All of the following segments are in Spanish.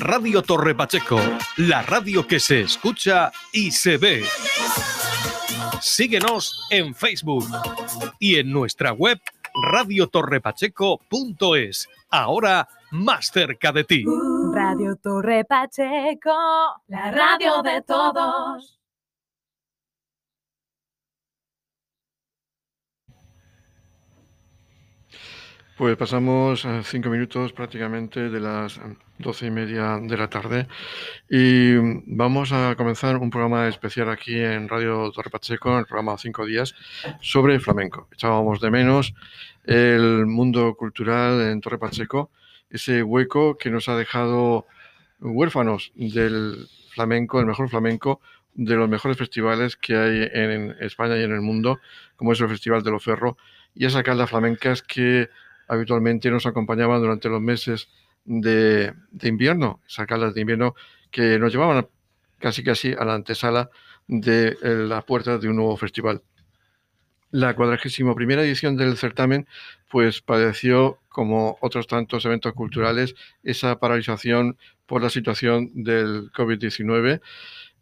Radio Torre Pacheco, la radio que se escucha y se ve. Síguenos en Facebook y en nuestra web radiotorrepacheco.es. Ahora más cerca de ti. Radio Torre Pacheco, la radio de todos. Pues pasamos a cinco minutos prácticamente de las doce y media de la tarde y vamos a comenzar un programa especial aquí en Radio Torre Pacheco, el programa Cinco Días, sobre flamenco. Echábamos de menos el mundo cultural en Torre Pacheco, ese hueco que nos ha dejado huérfanos del flamenco, el mejor flamenco, de los mejores festivales que hay en España y en el mundo, como es el Festival de los Ferro, y esas caldas flamencas que habitualmente nos acompañaban durante los meses de, invierno, esas de invierno que nos llevaban casi casi a la antesala de eh, las puertas de un nuevo festival. La cuadragésimo primera edición del certamen pues padeció, como otros tantos eventos culturales, esa paralización por la situación del COVID-19.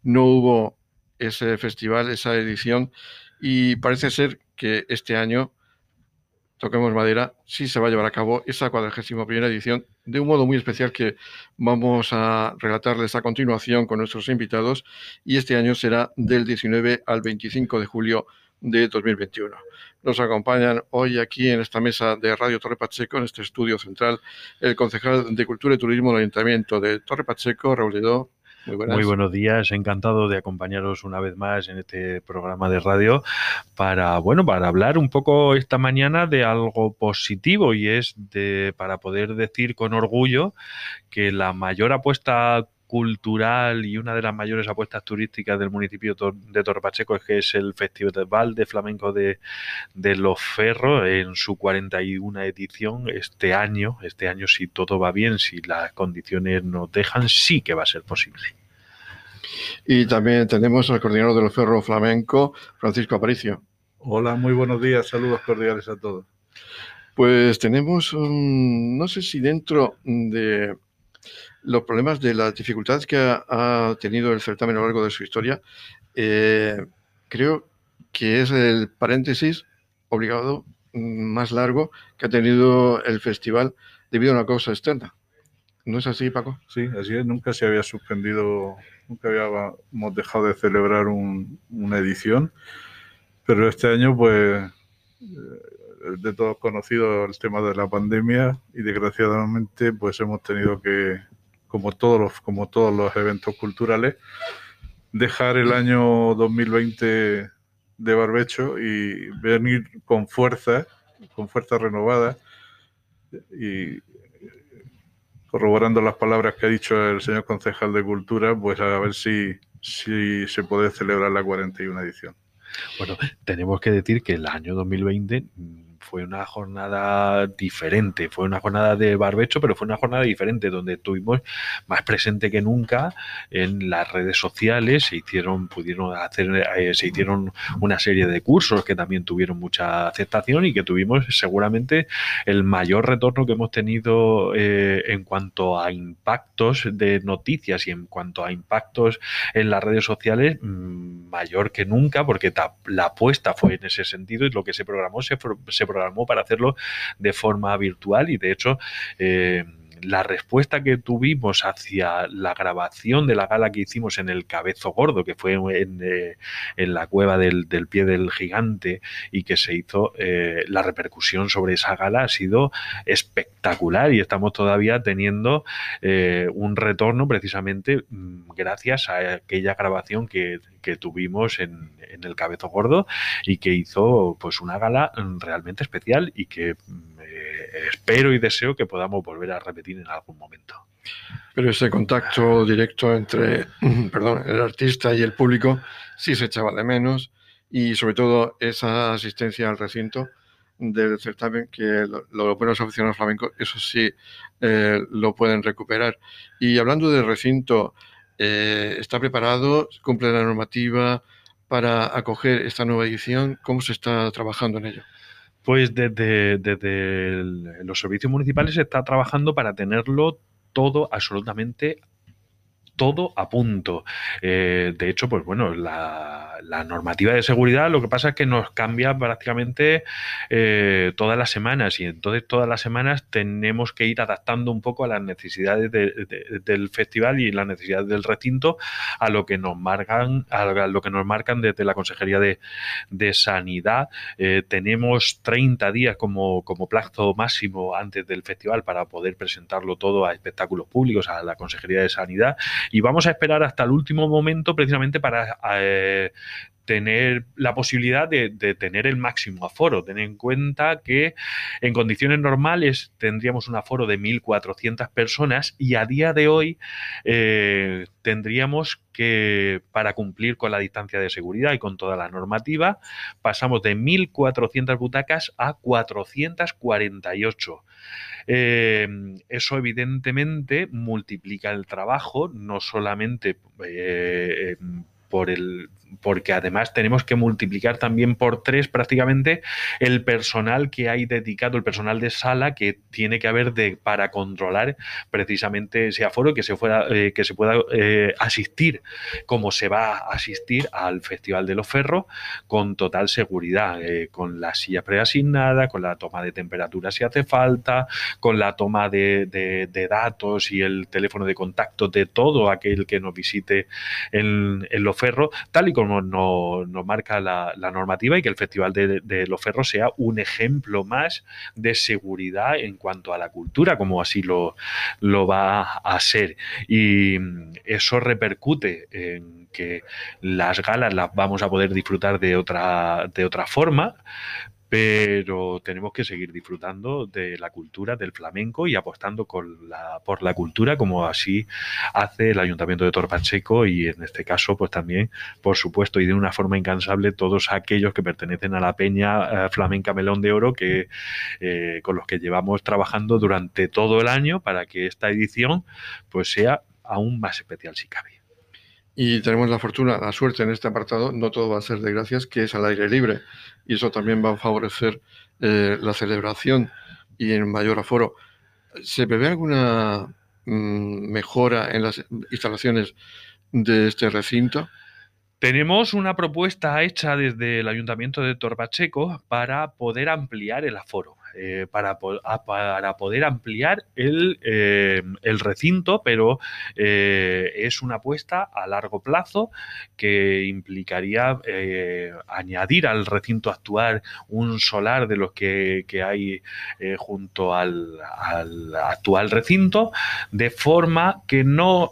No hubo ese festival, esa edición, y parece ser que este año toquemos madera, sí se va a llevar a cabo esa cuadragésima primera edición de un modo muy especial que vamos a relatarles a continuación con nuestros invitados y este año será del 19 al 25 de julio de 2021. Nos acompañan hoy aquí en esta mesa de Radio Torre Pacheco, en este estudio central, el concejal de Cultura y Turismo del Ayuntamiento de Torre Pacheco, Raúl. Muy, buenos días, encantado de acompañaros una vez más en este programa de radio para, bueno, para hablar un poco esta mañana de algo positivo y es de para poder decir con orgullo que la mayor apuesta cultural y una de las mayores apuestas turísticas del municipio de Torpacheco es que es el Festival de Flamenco de, de Los Ferros en su 41 edición este año. Este año, si todo va bien, si las condiciones nos dejan, sí que va a ser posible. Y también tenemos al coordinador de los Ferros Flamenco, Francisco Aparicio. Hola, muy buenos días, saludos cordiales a todos. Pues tenemos, no sé si dentro de los problemas de las dificultades que ha, tenido el certamen a lo largo de su historia, eh, creo que es el paréntesis obligado más largo que ha tenido el festival debido a una causa externa. ¿No es así, Paco? Sí, así es. Nunca se había suspendido, nunca habíamos dejado de celebrar una edición, pero este año, pues, eh, de todos conocido el tema de la pandemia y desgraciadamente, pues hemos tenido que como todos los, como todos los eventos culturales, dejar el año 2020 de barbecho y venir con fuerza, con fuerza renovada y corroborando las palabras que ha dicho el señor concejal de Cultura, pues a ver si, si se puede celebrar la 41 edición. Bueno, tenemos que decir que el año 2020 fue una jornada diferente, fue una jornada de barbecho, pero fue una jornada diferente donde estuvimos más presente que nunca en las redes sociales, se hicieron, pudieron hacer, eh, se hicieron una serie de cursos que también tuvieron mucha aceptación y que tuvimos seguramente el mayor retorno que hemos tenido eh, en cuanto a impactos de noticias y en cuanto a impactos en las redes sociales mm, mayor que nunca porque la apuesta fue en ese sentido y lo que se programó se, se programó para hacerlo de forma virtual y de hecho eh, la respuesta que tuvimos hacia la grabación de la gala que hicimos en el Cabezo Gordo, que fue en, eh, la cueva del, pie del gigante y que se hizo, eh, la repercusión sobre esa gala ha sido espectacular y estamos todavía teniendo eh, un retorno precisamente mm, gracias a aquella grabación que, tuvimos en, el Cabezo Gordo y que hizo pues una gala realmente especial y que mm, espero y deseo que podamos volver a repetir en algún momento. Pero ese contacto directo entre perdón, el artista y el público sí se echaba de menos y sobre todo esa asistencia al recinto del certamen que los buenos aficionados flamencos, eso sí eh, lo pueden recuperar. Y hablando del recinto, eh, ¿está preparado? ¿Cumple la normativa para acoger esta nueva edición? ¿Cómo se está trabajando en ello? Pues desde, los servicios municipales se está trabajando para tenerlo todo absolutamente todo a punto. Eh, de hecho, pues bueno, la, normativa de seguridad lo que pasa es que nos cambia prácticamente eh, todas las semanas y entonces todas las semanas tenemos que ir adaptando un poco a las necesidades de, de, del festival y las necesidades del recinto a lo que nos marcan, a lo que nos marcan desde la Consejería de, Sanidad. Eh, tenemos 30 días como plazo máximo antes del festival para poder presentarlo todo a espectáculos públicos, a la Consejería de Sanidad y vamos a esperar hasta el último momento precisamente para eh, tener la posibilidad de, tener el máximo aforo. Ten en cuenta que en condiciones normales tendríamos un aforo de 1.400 personas y a día de hoy eh, tendríamos que, para cumplir con la distancia de seguridad y con toda la normativa, pasamos de 1.400 butacas a 448. Eh, eso evidentemente multiplica el trabajo, no solamente eh, por el, porque además tenemos que multiplicar también por tres prácticamente el personal que hay dedicado, el personal de sala que tiene que haber de, para controlar precisamente ese aforo que se, fuera, eh, que se pueda eh, asistir como se va a asistir al Festival de los Ferros con total seguridad, eh, con las sillas preasignadas, con la toma de temperatura si hace falta, con la toma de, datos y el teléfono de contacto de todo aquel que nos visite en los Ferros, tal y como nos no marca la, normativa y que el Festival de, de, los Ferros sea un ejemplo más de seguridad en cuanto a la cultura, como así lo, lo va a ser. Y eso repercute en que las galas las vamos a poder disfrutar de otra, de otra forma, pero tenemos que seguir disfrutando de la cultura del flamenco y apostando con la, por la cultura como así hace el Ayuntamiento de Torpacheco y en este caso pues también por supuesto y de una forma incansable todos aquellos que pertenecen a la peña eh, flamenca Melón de Oro que eh, con los que llevamos trabajando durante todo el año para que esta edición pues sea aún más especial si cabe. Y tenemos la fortuna, la suerte en este apartado, no todo va a ser de gracias, que es al aire libre. Y eso también va a favorecer eh, la celebración y en mayor aforo. ¿Se prevé alguna mmm, mejora en las instalaciones de este recinto? Tenemos una propuesta hecha desde el Ayuntamiento de Torbacheco para poder ampliar el aforo eh, para, a, para, poder ampliar el, eh, el recinto, pero eh, es una apuesta a largo plazo que implicaría añadir al recinto actual un solar de los que, que hay junto al, al, actual recinto, de forma que no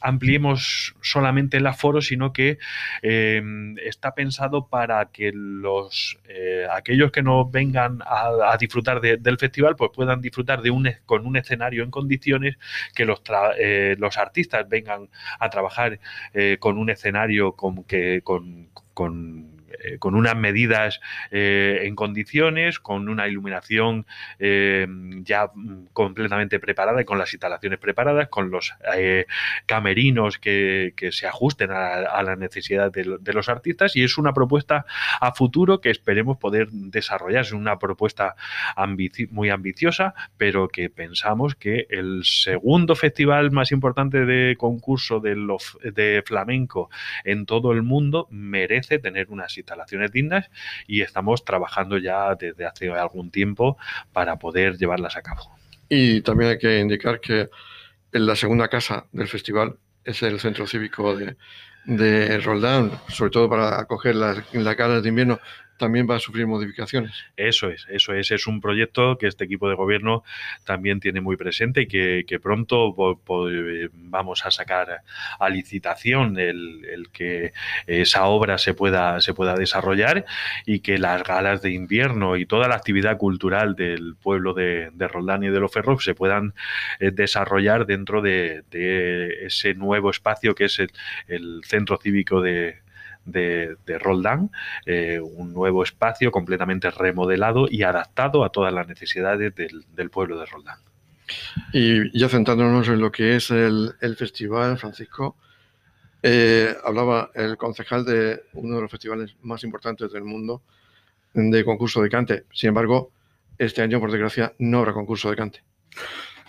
ampliemos solamente el aforo, sino que está pensado para que los aquellos que no vengan a a, disfrutar de, del festival, pues puedan disfrutar de un, con un escenario en condiciones que los, eh, los artistas vengan a trabajar eh, con un escenario con, que, con, con eh, con unas medidas eh, en condiciones, con una iluminación eh, ya completamente preparada y con las instalaciones preparadas, con los camerinos que, se ajusten a, a la necesidad de, los artistas y es una propuesta a futuro que esperemos poder desarrollar. Es una propuesta muy ambiciosa, pero que pensamos que el segundo festival más importante de concurso de, los, de flamenco en todo el mundo merece tener unas instalaciones dignas y estamos trabajando ya desde hace algún tiempo para poder llevarlas a cabo. Y también hay que indicar que en la segunda casa del festival es el centro cívico de, de Roldán, sobre todo para acoger las, las de invierno también va a sufrir modificaciones. Eso es, eso es. Es un proyecto que este equipo de gobierno también tiene muy presente y que, que pronto vamos a sacar a licitación el, que esa obra se pueda, se pueda desarrollar y que las galas de invierno y toda la actividad cultural del pueblo de, de Roldán y de los Ferros se puedan eh, desarrollar dentro de, de, ese nuevo espacio que es el, el centro cívico de, de, de Roldán, eh, un nuevo espacio completamente remodelado y adaptado a todas las necesidades del, del pueblo de Roldán. Y ya centrándonos en lo que es el, el festival, Francisco, eh, hablaba el concejal de uno de los festivales más importantes del mundo de concurso de cante. Sin embargo, este año, por desgracia, no habrá concurso de cante.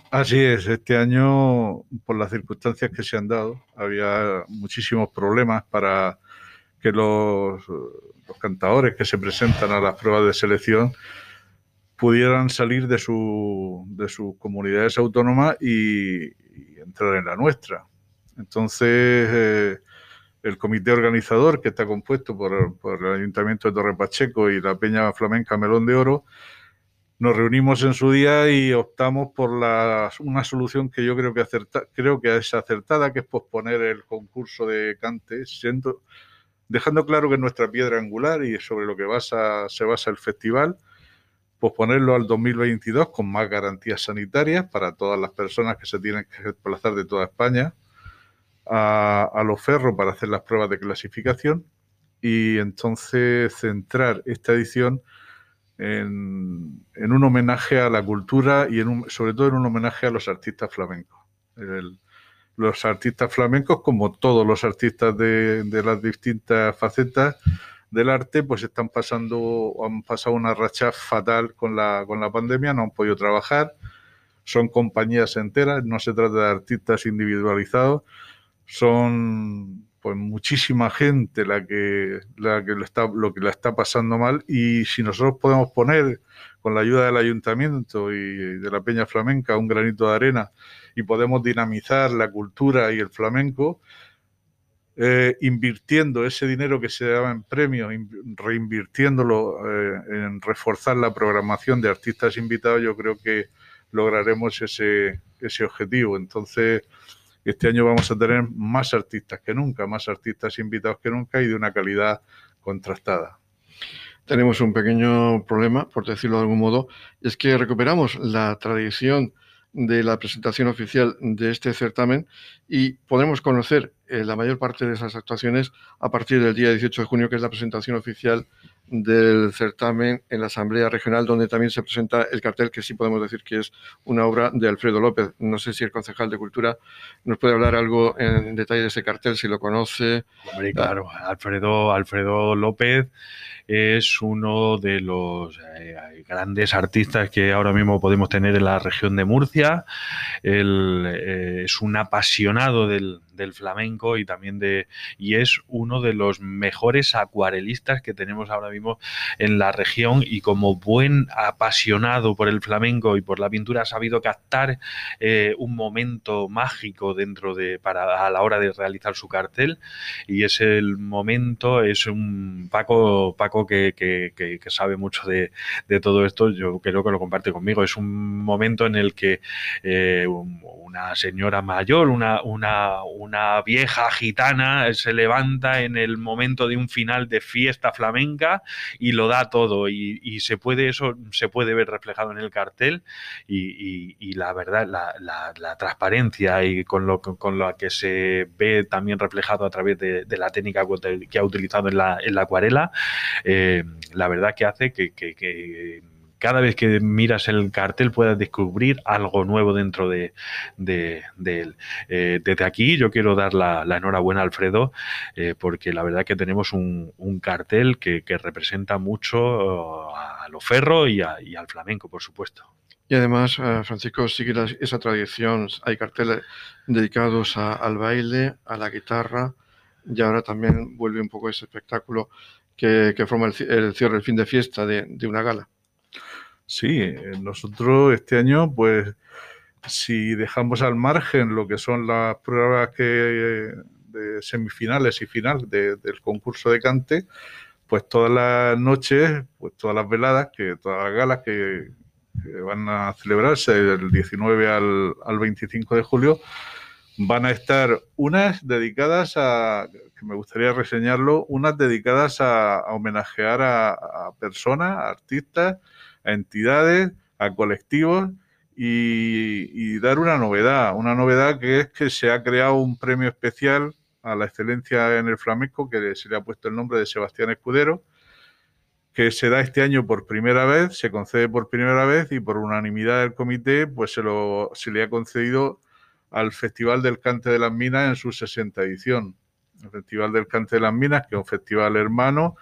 Así es, este año, por las circunstancias que se han dado, había muchísimos problemas para que los, los cantadores que se presentan a las pruebas de selección pudieran salir de, su, de sus comunidades autónomas y, y entrar en la nuestra. Entonces, eh, el comité organizador, que está compuesto por, por, el Ayuntamiento de Torre Pacheco y la Peña Flamenca Melón de Oro, nos reunimos en su día y optamos por la, una solución que yo creo que, acerta, creo que es acertada, que es posponer el concurso de cante, siendo, dejando claro que es nuestra piedra angular y sobre lo que se basa el festival, posponerlo al 2022 con más garantías sanitarias para todas las personas que se tienen que desplazar de toda España a, los ferros para hacer las pruebas de clasificación y entonces centrar esta edición en, un homenaje a la cultura y en un, sobre todo en un homenaje a los artistas flamencos. Los artistas flamencos, como todos los artistas de, las distintas facetas del arte, pues están pasando, han pasado una racha fatal con la, con la pandemia, no han podido trabajar, son compañías enteras, no se trata de artistas individualizados, son pues muchísima gente la que, la que le está, lo que la está pasando mal y si nosotros podemos poner con la ayuda del ayuntamiento y de la Peña Flamenca un granito de arena y podemos dinamizar la cultura y el flamenco, eh, invirtiendo ese dinero que se daba en premios, reinvirtiéndolo eh, en reforzar la programación de artistas invitados, yo creo que lograremos ese, ese objetivo. Entonces, este año vamos a tener más artistas que nunca, más artistas invitados que nunca y de una calidad contrastada. Tenemos un pequeño problema, por decirlo de algún modo, es que recuperamos la tradición de la presentación oficial de este certamen y podemos conocer eh, la mayor parte de esas actuaciones a partir del día 18 de junio, que es la presentación oficial del certamen en la Asamblea Regional, donde también se presenta el cartel, que sí podemos decir que es una obra de Alfredo López. No sé si el concejal de Cultura nos puede hablar algo en detalle de ese cartel, si lo conoce. Hombre, claro, Alfredo, Alfredo López es uno de los eh, grandes artistas que ahora mismo podemos tener en la región de Murcia. Él eh, es un apasionado del, flamenco y también de y es uno de los mejores acuarelistas que tenemos ahora mismo en la región y como buen apasionado por el flamenco y por la pintura ha sabido captar eh, un momento mágico dentro de para a la hora de realizar su cartel y es el momento es un Paco Paco que, sabe mucho de, todo esto, yo creo que lo comparte conmigo. Es un momento en el que eh, una señora mayor, una, una, una, vieja gitana, se levanta en el momento de un final de fiesta flamenca y lo da todo. Y, se puede, eso se puede ver reflejado en el cartel. Y, la verdad, la, la, la, transparencia y con lo, con lo que se ve también reflejado a través de, de la técnica que ha utilizado en la, en la acuarela, eh, la verdad que hace que, cada vez que miras el cartel puedas descubrir algo nuevo dentro de, él. Eh, desde aquí yo quiero dar la, enhorabuena a Alfredo eh, porque la verdad que tenemos un, cartel que, representa mucho a lo ferro y, al flamenco, por supuesto. Y además, Francisco sigue esa tradición. Hay carteles dedicados a, al baile, a la guitarra, y ahora también vuelve un poco ese espectáculo que, forma el, el, cierre, el fin de fiesta de, de, una gala. Sí, nosotros este año, pues, si dejamos al margen lo que son las pruebas que, de semifinales y final de, del concurso de cante, pues todas las noches, pues todas las veladas, que todas las galas que, que van a celebrarse del 19 al, al 25 de julio, van a estar unas dedicadas a, que me gustaría reseñarlo, unas dedicadas a, homenajear a, a, personas, a artistas, a entidades, a colectivos y, y, dar una novedad, una novedad que es que se ha creado un premio especial a la excelencia en el flamenco que se le ha puesto el nombre de Sebastián Escudero, que se da este año por primera vez, se concede por primera vez y por unanimidad del comité, pues se, lo, se le ha concedido al Festival del Cante de las Minas en su 60 edición. El Festival del Cante de las Minas, que es un festival hermano,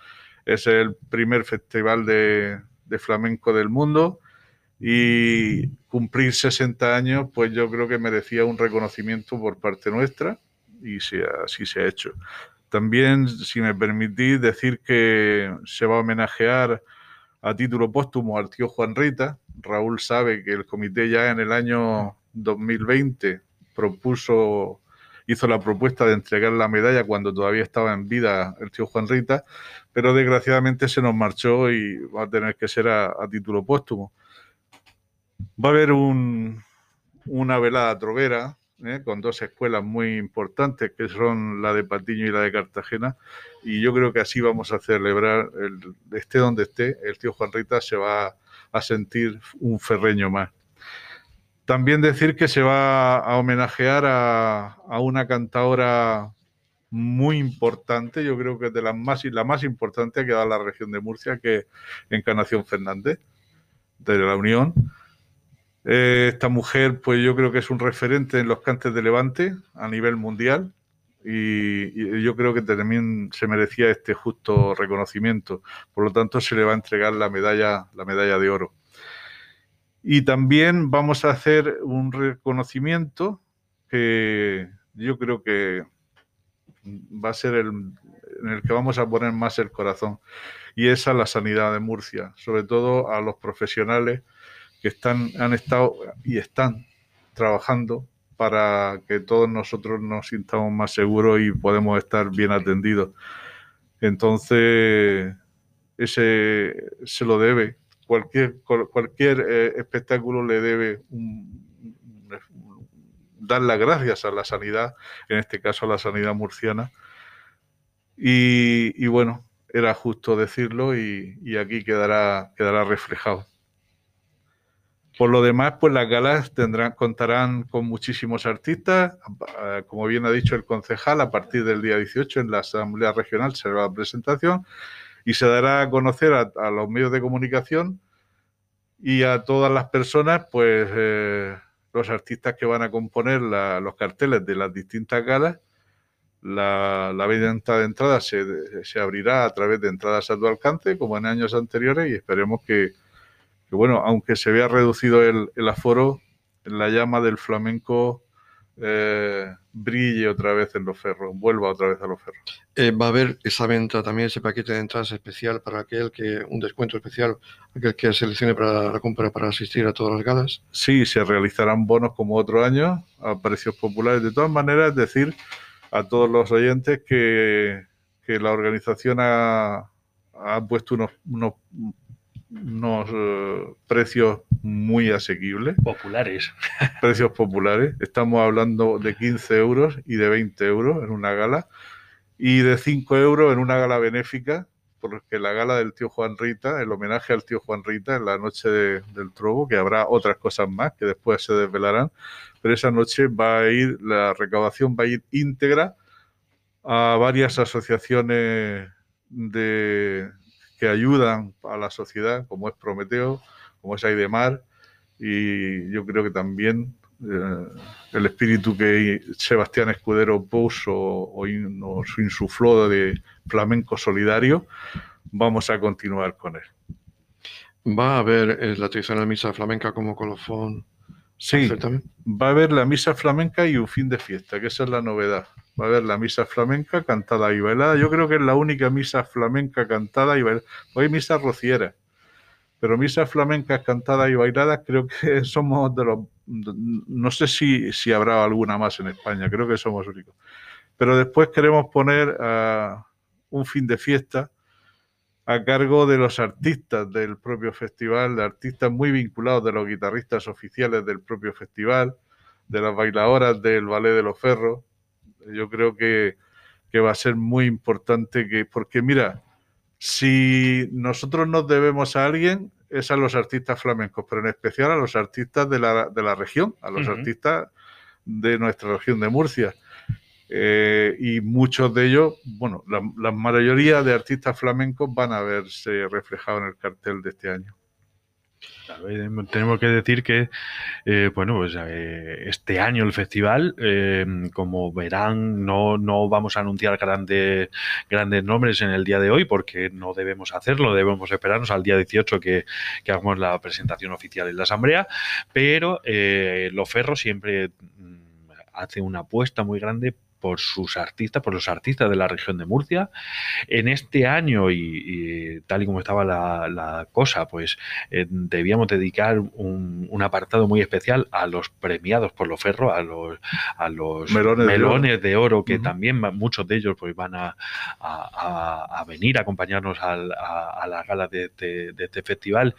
es el primer festival de, flamenco del mundo y cumplir 60 años, pues yo creo que merecía un reconocimiento por parte nuestra y así se ha hecho. También, si me permitís, decir que se va a homenajear a título póstumo al tío Juan Rita. Raúl sabe que el comité ya en el año 2020 propuso, hizo la propuesta de entregar la medalla cuando todavía estaba en vida el tío Juan Rita, pero desgraciadamente se nos marchó y va a tener que ser a, título póstumo. Va a haber una velada trovera ¿eh? con dos escuelas muy importantes que son la de Patiño y la de Cartagena y yo creo que así vamos a celebrar, el, esté donde esté, el tío Juan Rita se va a sentir un ferreño más. También decir que se va a homenajear a, una cantadora muy importante, yo creo que es de las más, la más importante que da la región de Murcia, que es Encarnación Fernández, de la Unión. Eh, esta mujer, pues yo creo que es un referente en los cantes de Levante a nivel mundial y, yo creo que también se merecía este justo reconocimiento. Por lo tanto, se le va a entregar la medalla, la medalla de oro. Y también vamos a hacer un reconocimiento que yo creo que va a ser el en el que vamos a poner más el corazón y es a la sanidad de Murcia, sobre todo a los profesionales que están, han estado y están trabajando para que todos nosotros nos sintamos más seguros y podemos estar bien atendidos. Entonces, ese se lo debe cualquier, cualquier eh, espectáculo le debe dar las gracias a la sanidad, en este caso a la sanidad murciana. Y, bueno, era justo decirlo y, aquí quedará, quedará reflejado. Por lo demás, pues las galas tendrán, contarán con muchísimos artistas. Eh, como bien ha dicho el concejal, a partir del día 18 en la Asamblea Regional será la presentación y se dará a conocer a, los medios de comunicación y a todas las personas, pues eh, los artistas que van a componer los carteles de las distintas galas. La, la venta de entradas se, abrirá a través de entradas a tu alcance, como en años anteriores, y esperemos que, bueno, aunque se vea reducido el, el aforo, la llama del flamenco eh, brille otra vez en los ferros, vuelva otra vez a los ferros. Eh, va a haber esa venta también, ese paquete de entradas especial para aquel que, un descuento especial, aquel que seleccione para la compra para asistir a todas las galas. Sí, se realizarán bonos como otro año a precios populares. De todas maneras, decir a todos los oyentes que, que la organización ha, ha puesto unos, unos unos eh, precios muy asequibles. Populares. Precios populares. Estamos hablando de 15 euros y de 20 euros en una gala y de 5 euros en una gala benéfica, porque la gala del tío Juan Rita, el homenaje al tío Juan Rita en la noche del Trobo, que habrá otras cosas más que después se desvelarán, pero esa noche va a ir, la recaudación va a ir íntegra a varias asociaciones de, que ayudan a la sociedad, como es Prometeo, como es Aidemar, y yo creo que también eh, el espíritu que Sebastián Escudero puso o nos insufló de flamenco solidario, vamos a continuar con él. ¿Va a haber eh, la tradicional misa flamenca como colofón? Sí, va a haber la misa flamenca y un fin de fiesta, que esa es la novedad. Va a haber la misa flamenca cantada y bailada. Yo creo que es la única misa flamenca cantada y bailada. Hoy misa rociera, pero misas flamencas cantadas y bailadas creo que somos de los... No sé si, si habrá alguna más en España, creo que somos únicos. Pero después queremos poner ah, un fin de fiesta a cargo de los artistas del propio festival, de artistas muy vinculados de los guitarristas oficiales del propio festival, de las bailadoras del Ballet de los Ferros. Yo creo que, va a ser muy importante que, porque mira, si nosotros nos debemos a alguien, es a los artistas flamencos, pero en especial a los artistas de la, de la región, a los artistas de nuestra región de Murcia. Eh, y muchos de ellos, bueno, la, mayoría de artistas flamencos van a verse reflejados en el cartel de este año. Claro, tenemos que decir que, eh, bueno, pues eh, este año el festival, eh, como verán, no, no vamos a anunciar grandes, grandes nombres en el día de hoy porque no debemos hacerlo, debemos esperarnos al día 18 que, hagamos la presentación oficial en la Asamblea, pero eh, Loferro siempre mm, hace una apuesta muy grande por sus artistas, por los artistas de la región de Murcia. En este año, y, y tal y como estaba la, la cosa, pues eh, debíamos dedicar un, un, apartado muy especial a los premiados por los ferros, a los, a los Melones melones, de de, oro. que Ujú. también va- muchos de ellos pues van a, a- a- venir a acompañarnos al- a, la gala de, de- de este festival,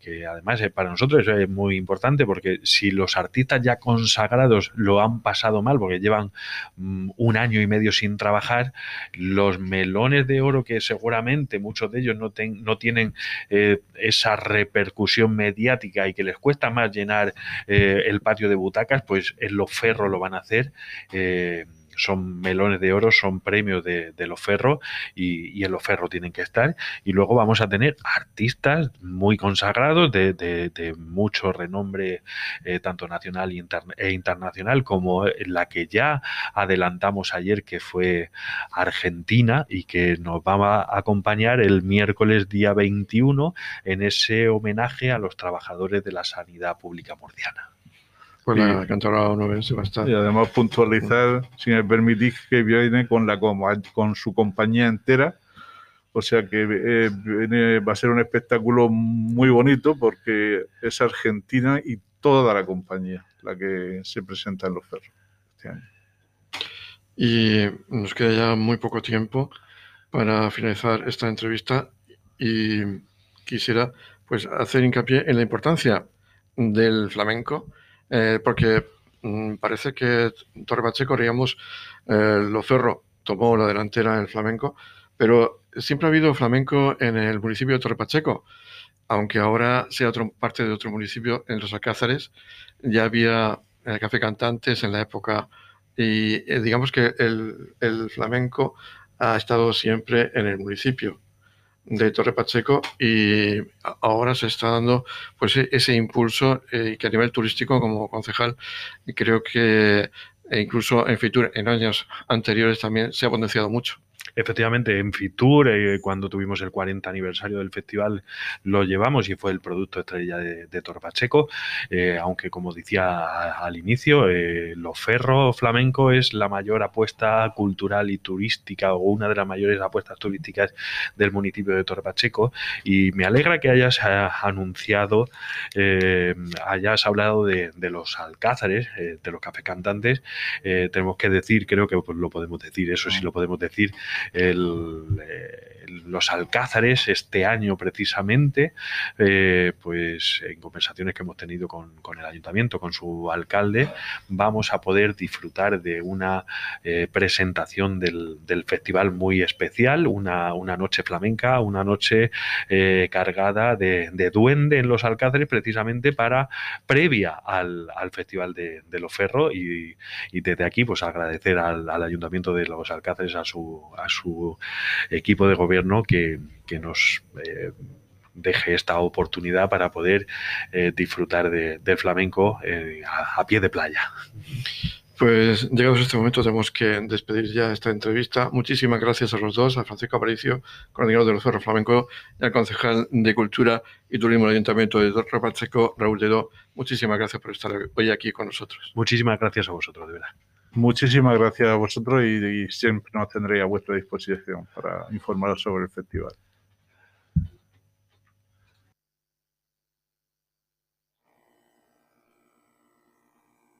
que además eh, para nosotros es muy importante porque si los artistas ya consagrados lo han pasado mal, porque llevan mm, un año y medio sin trabajar, los melones de oro que seguramente muchos de ellos no, ten- no tienen eh, esa repercusión mediática y que les cuesta más llenar eh, el patio de butacas, pues en los ferros lo van a hacer. eh, son melones de oro, son premios de, de los ferros y, y en los ferros tienen que estar. Y luego vamos a tener artistas muy consagrados de, de- de mucho renombre, eh, tanto nacional e, e internacional, como la que ya adelantamos ayer, que fue Argentina y que nos va a acompañar el miércoles día 21 en ese homenaje a los trabajadores de la sanidad pública murciana. Pues Sí. la cantora onubense va a estar. Y además puntualizar, si me permitís, que viene con, la, con su compañía entera. O sea que eh, viene- va a ser un espectáculo muy bonito porque es Argentina y toda la compañía la que se presenta en los ferros este año. Y nos queda ya muy poco tiempo para finalizar esta entrevista y quisiera pues hacer hincapié en la importancia del flamenco, eh, porque mm, parece que Torre Pacheco, digamos, eh, Loferro tomó la delantera en el flamenco, pero siempre ha habido flamenco en el municipio de Torre Pacheco, aunque ahora sea otro, parte de otro municipio, en los Alcázares, ya había eh, café cantantes en la época y eh, digamos que el flamenco ha estado siempre en el municipio de Torre Pacheco y ahora se está dando pues e- ese impulso eh, que a nivel turístico como concejal creo que e incluso en en años anteriores también se ha potenciado mucho. Efectivamente, en Fitur, eh, cuando tuvimos el 40 aniversario del festival, lo llevamos y fue el producto estrella de, de Torpacheco. Eh, aunque, como decía al inicio, eh, lo ferro flamenco es la mayor apuesta cultural y turística o una de las mayores apuestas turísticas del municipio de Torpacheco. Y me alegra que hayas ah, anunciado, eh, hayas hablado de, los alcázares, eh, de los café cantantes. Eh, tenemos que decir, creo que lo podemos decir, eso sí lo podemos decir, el, eh, los alcázares este año precisamente, eh, pues en conversaciones que hemos tenido con, el ayuntamiento, con su alcalde, vamos a poder disfrutar de una eh, presentación del, festival muy especial, una, noche flamenca, una noche eh, cargada de, de duende en los alcázares precisamente para previa al, al festival de, los ferros y, y desde aquí pues agradecer al, al ayuntamiento de los alcázares a su, a su equipo de gobierno que, que nos eh, deje esta oportunidad para poder eh, disfrutar de- del flamenco eh, a, a pie de playa. Pues llegados a este momento tenemos que despedir ya esta entrevista. Muchísimas gracias a los dos, a Francisco Aparicio, coordinador de los Cerros Flamenco, y al concejal de Cultura y Turismo del Ayuntamiento de Torre Pacheco, Raúl Lledó. Muchísimas gracias por estar hoy aquí con nosotros. Muchísimas gracias a vosotros, de verdad. Muchísimas gracias a vosotros y, siempre nos tendré a vuestra disposición para informaros sobre el festival.